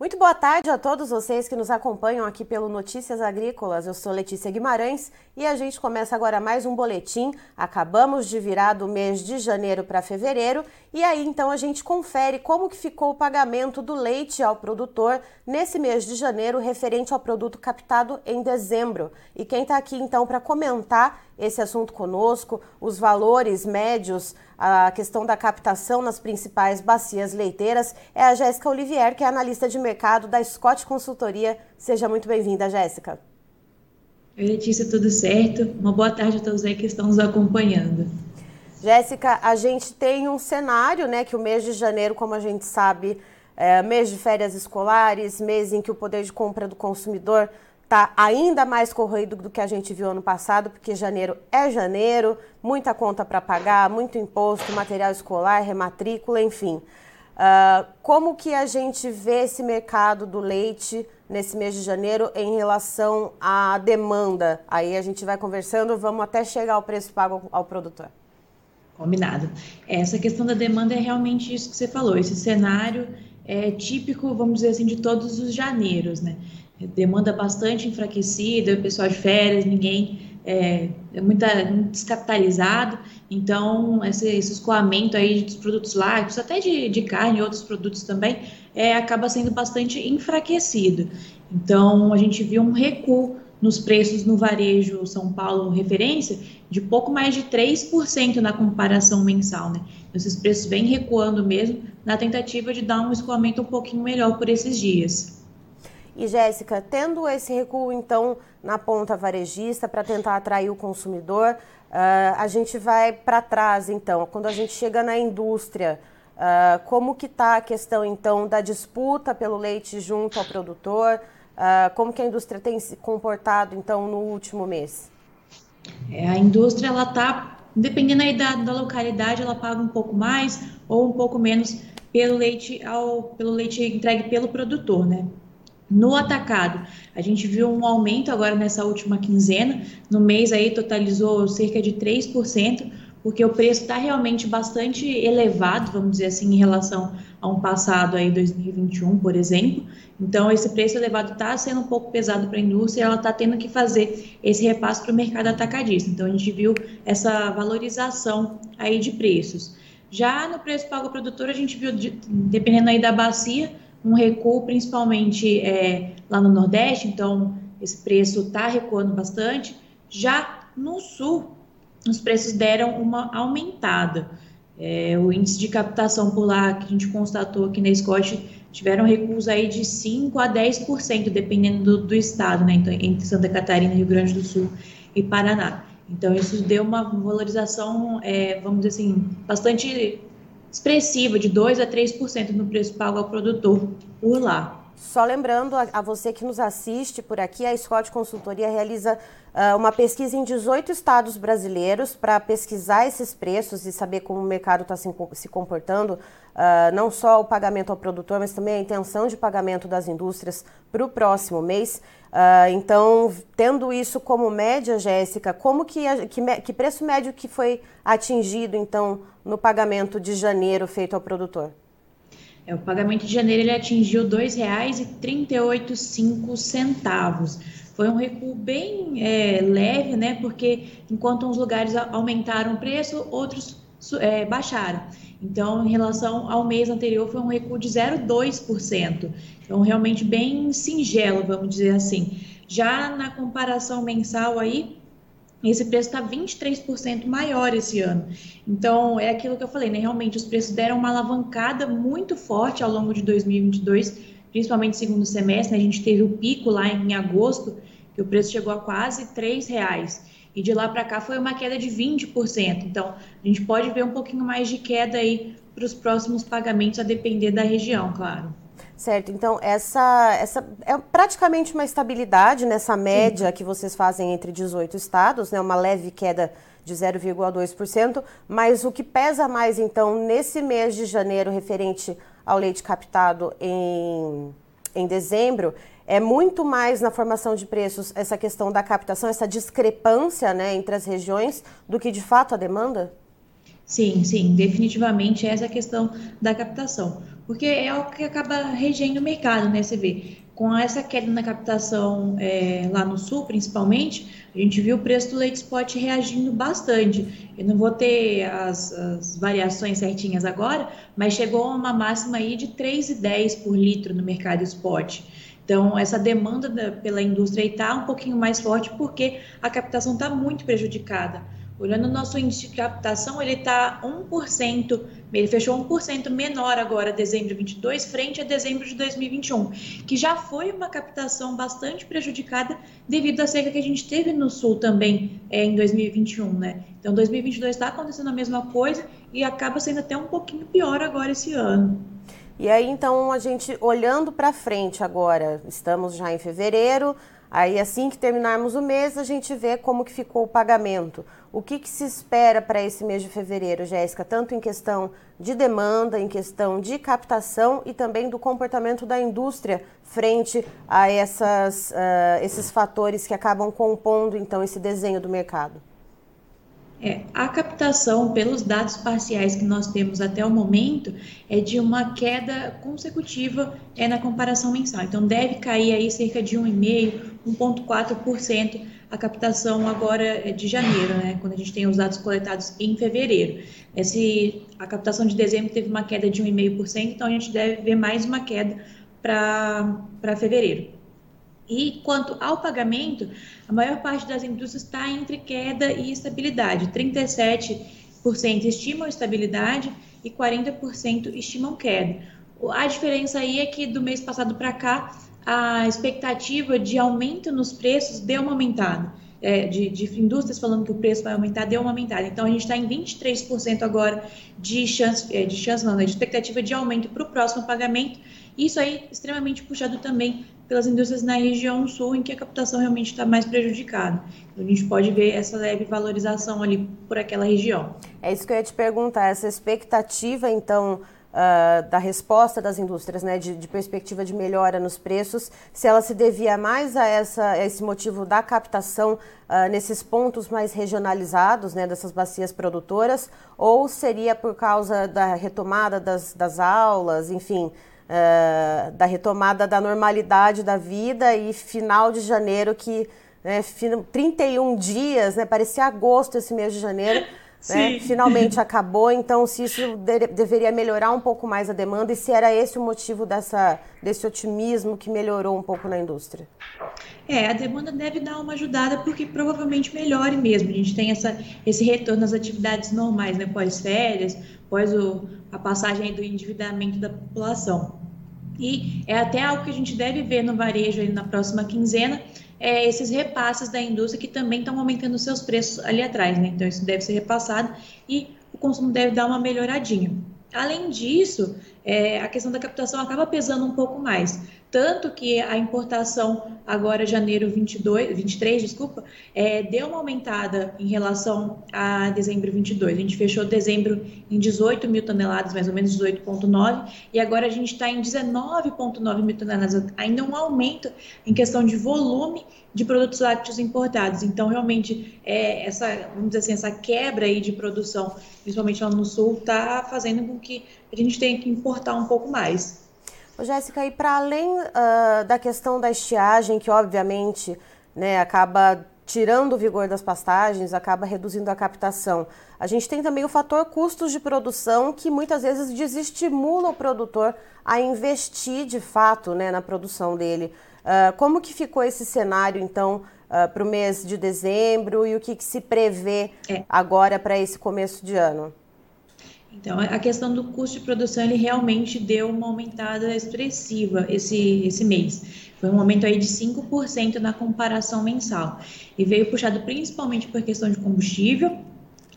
Muito boa tarde a todos vocês que nos acompanham aqui pelo Notícias Agrícolas. Eu sou Letícia Guimarães e a gente começa agora mais um boletim. Acabamos de virar do mês de janeiro para fevereiro e aí então a gente confere como que ficou o pagamento do leite ao produtor nesse mês de janeiro referente ao produto captado em dezembro. E quem está aqui então para comentar esse assunto conosco, os valores médios, a questão da captação nas principais bacias leiteiras, é a Jéssica Olivier, que é analista de mercado da Scott Consultoria. Seja muito bem-vinda, Jéssica. Oi, Letícia, tudo certo? Uma boa tarde a todos aí que estão nos acompanhando. Jéssica, a gente tem um cenário, né, que o mês de janeiro, como a gente sabe, é mês de férias escolares, mês em que o poder de compra do consumidor está ainda mais corrido do que a gente viu ano passado, porque janeiro é janeiro, muita conta para pagar, muito imposto, material escolar, rematrícula, enfim. Uh, como que a gente vê esse mercado do leite nesse mês de janeiro em relação à demanda? Aí a gente vai conversando, vamos até chegar ao preço pago ao produtor. Combinado. Essa questão da demanda é realmente isso que você falou. Esse cenário é típico, vamos dizer assim, de todos os janeiros, né? Demanda bastante enfraquecida, o pessoal de férias, ninguém é, é muito, muito descapitalizado, então esse, esse escoamento aí dos produtos lácteos, até de, de carne e outros produtos também, é, acaba sendo bastante enfraquecido. Então a gente viu um recuo nos preços no varejo São Paulo referência de pouco mais de 3% na comparação mensal, né? Esses preços vêm recuando mesmo na tentativa de dar um escoamento um pouquinho melhor por esses dias. E Jéssica, tendo esse recuo então na ponta varejista para tentar atrair o consumidor, uh, a gente vai para trás então. Quando a gente chega na indústria, uh, como que está a questão então da disputa pelo leite junto ao produtor? Uh, como que a indústria tem se comportado então no último mês? É, a indústria ela está, dependendo aí da, da localidade, ela paga um pouco mais ou um pouco menos pelo leite ao pelo leite entregue pelo produtor, né? No atacado, a gente viu um aumento agora nessa última quinzena, no mês aí totalizou cerca de 3%, porque o preço está realmente bastante elevado, vamos dizer assim, em relação a um passado aí 2021, por exemplo. Então, esse preço elevado está sendo um pouco pesado para a indústria, ela está tendo que fazer esse repasse para o mercado atacadista. Então, a gente viu essa valorização aí de preços. Já no preço pago ao produtor, a gente viu, dependendo aí da bacia, um recuo principalmente é, lá no Nordeste, então esse preço está recuando bastante. Já no Sul, os preços deram uma aumentada. É, o índice de captação por lá, que a gente constatou aqui na Scott, tiveram recuos aí de 5% a 10%, dependendo do, do estado, né? Então, entre Santa Catarina, Rio Grande do Sul e Paraná. Então, isso deu uma valorização, é, vamos dizer assim, bastante expressiva de 2 a 3% no preço pago ao produtor por lá. Só lembrando a, a, você que nos assiste por aqui, a Scott Consultoria realiza uh, uma pesquisa em 18 estados brasileiros para pesquisar esses preços e saber como o mercado está se, se, comportando, uh, não só o pagamento ao produtor, mas também a intenção de pagamento das indústrias para o próximo mês. Uh, então, tendo isso como média, Jéssica, como que, que, que preço médio que foi atingido então no pagamento de janeiro feito ao produtor? É, o pagamento de janeiro ele atingiu R$ 2,385. Foi um recuo bem é, leve, né? Porque enquanto uns lugares aumentaram o preço, outros é, baixaram. Então, em relação ao mês anterior, foi um recuo de 0,2%. Então, realmente bem singelo, vamos dizer assim. Já na comparação mensal aí, esse preço está 23% maior esse ano. Então, é aquilo que eu falei, né? Realmente, os preços deram uma alavancada muito forte ao longo de 2022, principalmente segundo semestre. Né? A gente teve o pico lá em agosto, que o preço chegou a quase R$ reais. E de lá para cá foi uma queda de 20%. Então, a gente pode ver um pouquinho mais de queda aí para os próximos pagamentos, a depender da região, claro. Certo, então essa, essa é praticamente uma estabilidade nessa média Sim. que vocês fazem entre 18 estados, né, uma leve queda de 0,2%, mas o que pesa mais então nesse mês de janeiro referente ao leite captado em, em dezembro é muito mais na formação de preços essa questão da captação, essa discrepância né, entre as regiões, do que de fato a demanda? Sim, sim, definitivamente essa é a questão da captação porque é o que acaba regendo o mercado, né? Você vê, com essa queda na captação é, lá no sul, principalmente, a gente viu o preço do leite spot reagindo bastante. Eu não vou ter as, as variações certinhas agora, mas chegou a uma máxima aí de 3,10 por litro no mercado spot. Então, essa demanda da, pela indústria está um pouquinho mais forte porque a captação está muito prejudicada. Olhando o nosso índice de captação, ele está 1%, ele fechou 1% menor agora, dezembro de 22, frente a dezembro de 2021, que já foi uma captação bastante prejudicada devido à seca que a gente teve no sul também é, em 2021, né? Então, 2022 está acontecendo a mesma coisa e acaba sendo até um pouquinho pior agora esse ano. E aí, então, a gente olhando para frente agora, estamos já em fevereiro, Aí assim que terminarmos o mês, a gente vê como que ficou o pagamento. O que, que se espera para esse mês de fevereiro, Jéssica, tanto em questão de demanda, em questão de captação e também do comportamento da indústria frente a essas, uh, esses fatores que acabam compondo então esse desenho do mercado? É, a captação, pelos dados parciais que nós temos até o momento, é de uma queda consecutiva é, na comparação mensal. Então, deve cair aí cerca de 1,5%, 1,4% a captação agora é de janeiro, né, quando a gente tem os dados coletados em fevereiro. Esse, a captação de dezembro teve uma queda de 1,5%, então a gente deve ver mais uma queda para fevereiro. E quanto ao pagamento, a maior parte das indústrias está entre queda e estabilidade. 37% estimam estabilidade e 40% estimam queda. A diferença aí é que do mês passado para cá, a expectativa de aumento nos preços deu uma aumentada. É, de, de, indústrias falando que o preço vai aumentar, deu uma aumentada. Então, a gente está em 23% agora de chance, é, de chance não, né, de expectativa de aumento para o próximo pagamento. Isso aí extremamente puxado também pelas indústrias na região sul, em que a captação realmente está mais prejudicada. Então, a gente pode ver essa leve valorização ali por aquela região. É isso que eu ia te perguntar, essa expectativa, então, uh, da resposta das indústrias, né, de, de, perspectiva de melhora nos preços, se ela se devia mais a, essa, a esse motivo da captação uh, nesses pontos mais regionalizados, né, dessas bacias produtoras, ou seria por causa da retomada das, das aulas, enfim, uh, da retomada da normalidade da vida e final de janeiro que né, 31 dias, né, parecia agosto esse mês de janeiro, né, finalmente acabou. Então, se isso de deveria melhorar um pouco mais a demanda e se era esse o motivo dessa, desse otimismo que melhorou um pouco na indústria? É, a demanda deve dar uma ajudada porque provavelmente melhore mesmo. A gente tem essa, esse retorno às atividades normais, né, pós-férias, após o, a passagem do endividamento da população. E é até algo que a gente deve ver no varejo na próxima quinzena, é esses repasses da indústria que também estão aumentando seus preços ali atrás, né? Então isso deve ser repassado e o consumo deve dar uma melhoradinha. Além disso, é, a questão da captação acaba pesando um pouco mais. Tanto que a importação agora, janeiro 22, 23, desculpa, é, deu uma aumentada em relação a dezembro 22. A gente fechou dezembro em 18 mil toneladas, mais ou menos 18,9, e agora a gente está em 19,9 mil toneladas, ainda um aumento em questão de volume de produtos lácteos importados. Então, realmente, é, essa, vamos dizer assim, essa quebra aí de produção, principalmente lá no sul, está fazendo com que a gente tenha que importar um pouco mais. Jéssica, e para além uh, da questão da estiagem, que obviamente né, acaba tirando o vigor das pastagens, acaba reduzindo a captação. A gente tem também o fator custos de produção, que muitas vezes desestimula o produtor a investir de fato né, na produção dele. Uh, como que ficou esse cenário, então, uh, para o mês de dezembro e o que, que se prevê é. agora para esse começo de ano? Então, a questão do custo de produção, ele realmente deu uma aumentada expressiva esse, esse mês. Foi um aumento aí de 5% na comparação mensal. E veio puxado principalmente por questão de combustível,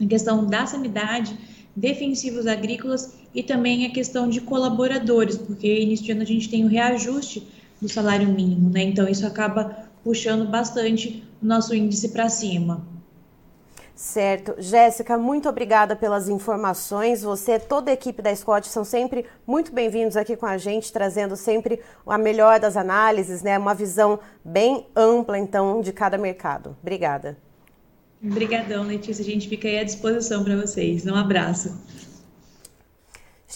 a questão da sanidade, defensivos agrícolas e também a questão de colaboradores, porque início de ano a gente tem o reajuste do salário mínimo, né? Então isso acaba puxando bastante o nosso índice para cima. Certo. Jéssica, muito obrigada pelas informações. Você, toda a equipe da Scott são sempre muito bem-vindos aqui com a gente, trazendo sempre a melhor das análises, né? Uma visão bem ampla, então, de cada mercado. Obrigada. Obrigadão, Letícia. A gente fica aí à disposição para vocês. Um abraço.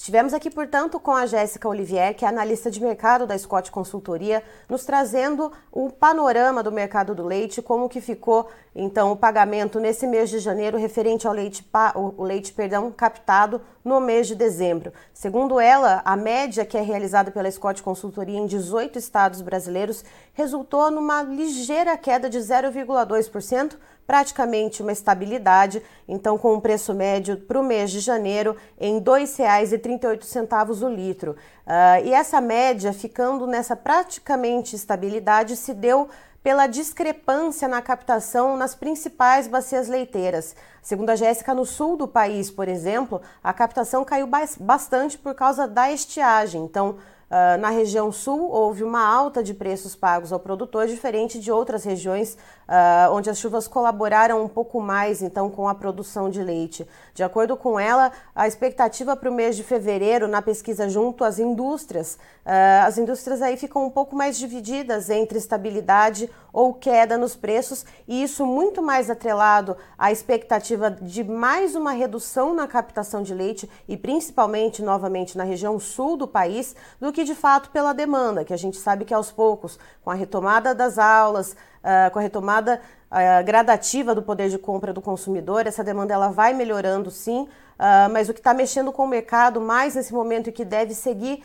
Estivemos aqui, portanto, com a Jéssica Olivier, que é analista de mercado da Scott Consultoria, nos trazendo o panorama do mercado do leite, como que ficou então o pagamento nesse mês de janeiro referente ao leite, o leite perdão, captado no mês de dezembro. Segundo ela, a média que é realizada pela Scott Consultoria em 18 estados brasileiros resultou numa ligeira queda de 0,2% praticamente uma estabilidade, então com um preço médio para o mês de janeiro em R$ 2,38 o litro. Uh, e essa média, ficando nessa praticamente estabilidade, se deu pela discrepância na captação nas principais bacias leiteiras. Segundo a Jéssica, no sul do país, por exemplo, a captação caiu bastante por causa da estiagem. Então, Uh, na região sul, houve uma alta de preços pagos ao produtor, diferente de outras regiões uh, onde as chuvas colaboraram um pouco mais, então, com a produção de leite. De acordo com ela, a expectativa para o mês de fevereiro, na pesquisa junto às indústrias, uh, as indústrias aí ficam um pouco mais divididas entre estabilidade ou queda nos preços, e isso muito mais atrelado à expectativa de mais uma redução na captação de leite e principalmente, novamente, na região sul do país, do que de fato pela demanda, que a gente sabe que aos poucos, com a retomada das aulas, uh, com a retomada uh, gradativa do poder de compra do consumidor, essa demanda ela vai melhorando sim, uh, mas o que está mexendo com o mercado mais nesse momento e que deve seguir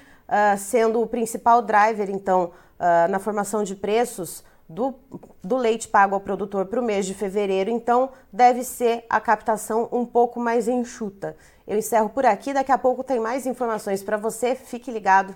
sendo o principal driver, então, na formação de preços do, do leite pago ao produtor para o mês de fevereiro, então deve ser a captação um pouco mais enxuta. Eu encerro por aqui, daqui a pouco tem mais informações para você, fique ligado.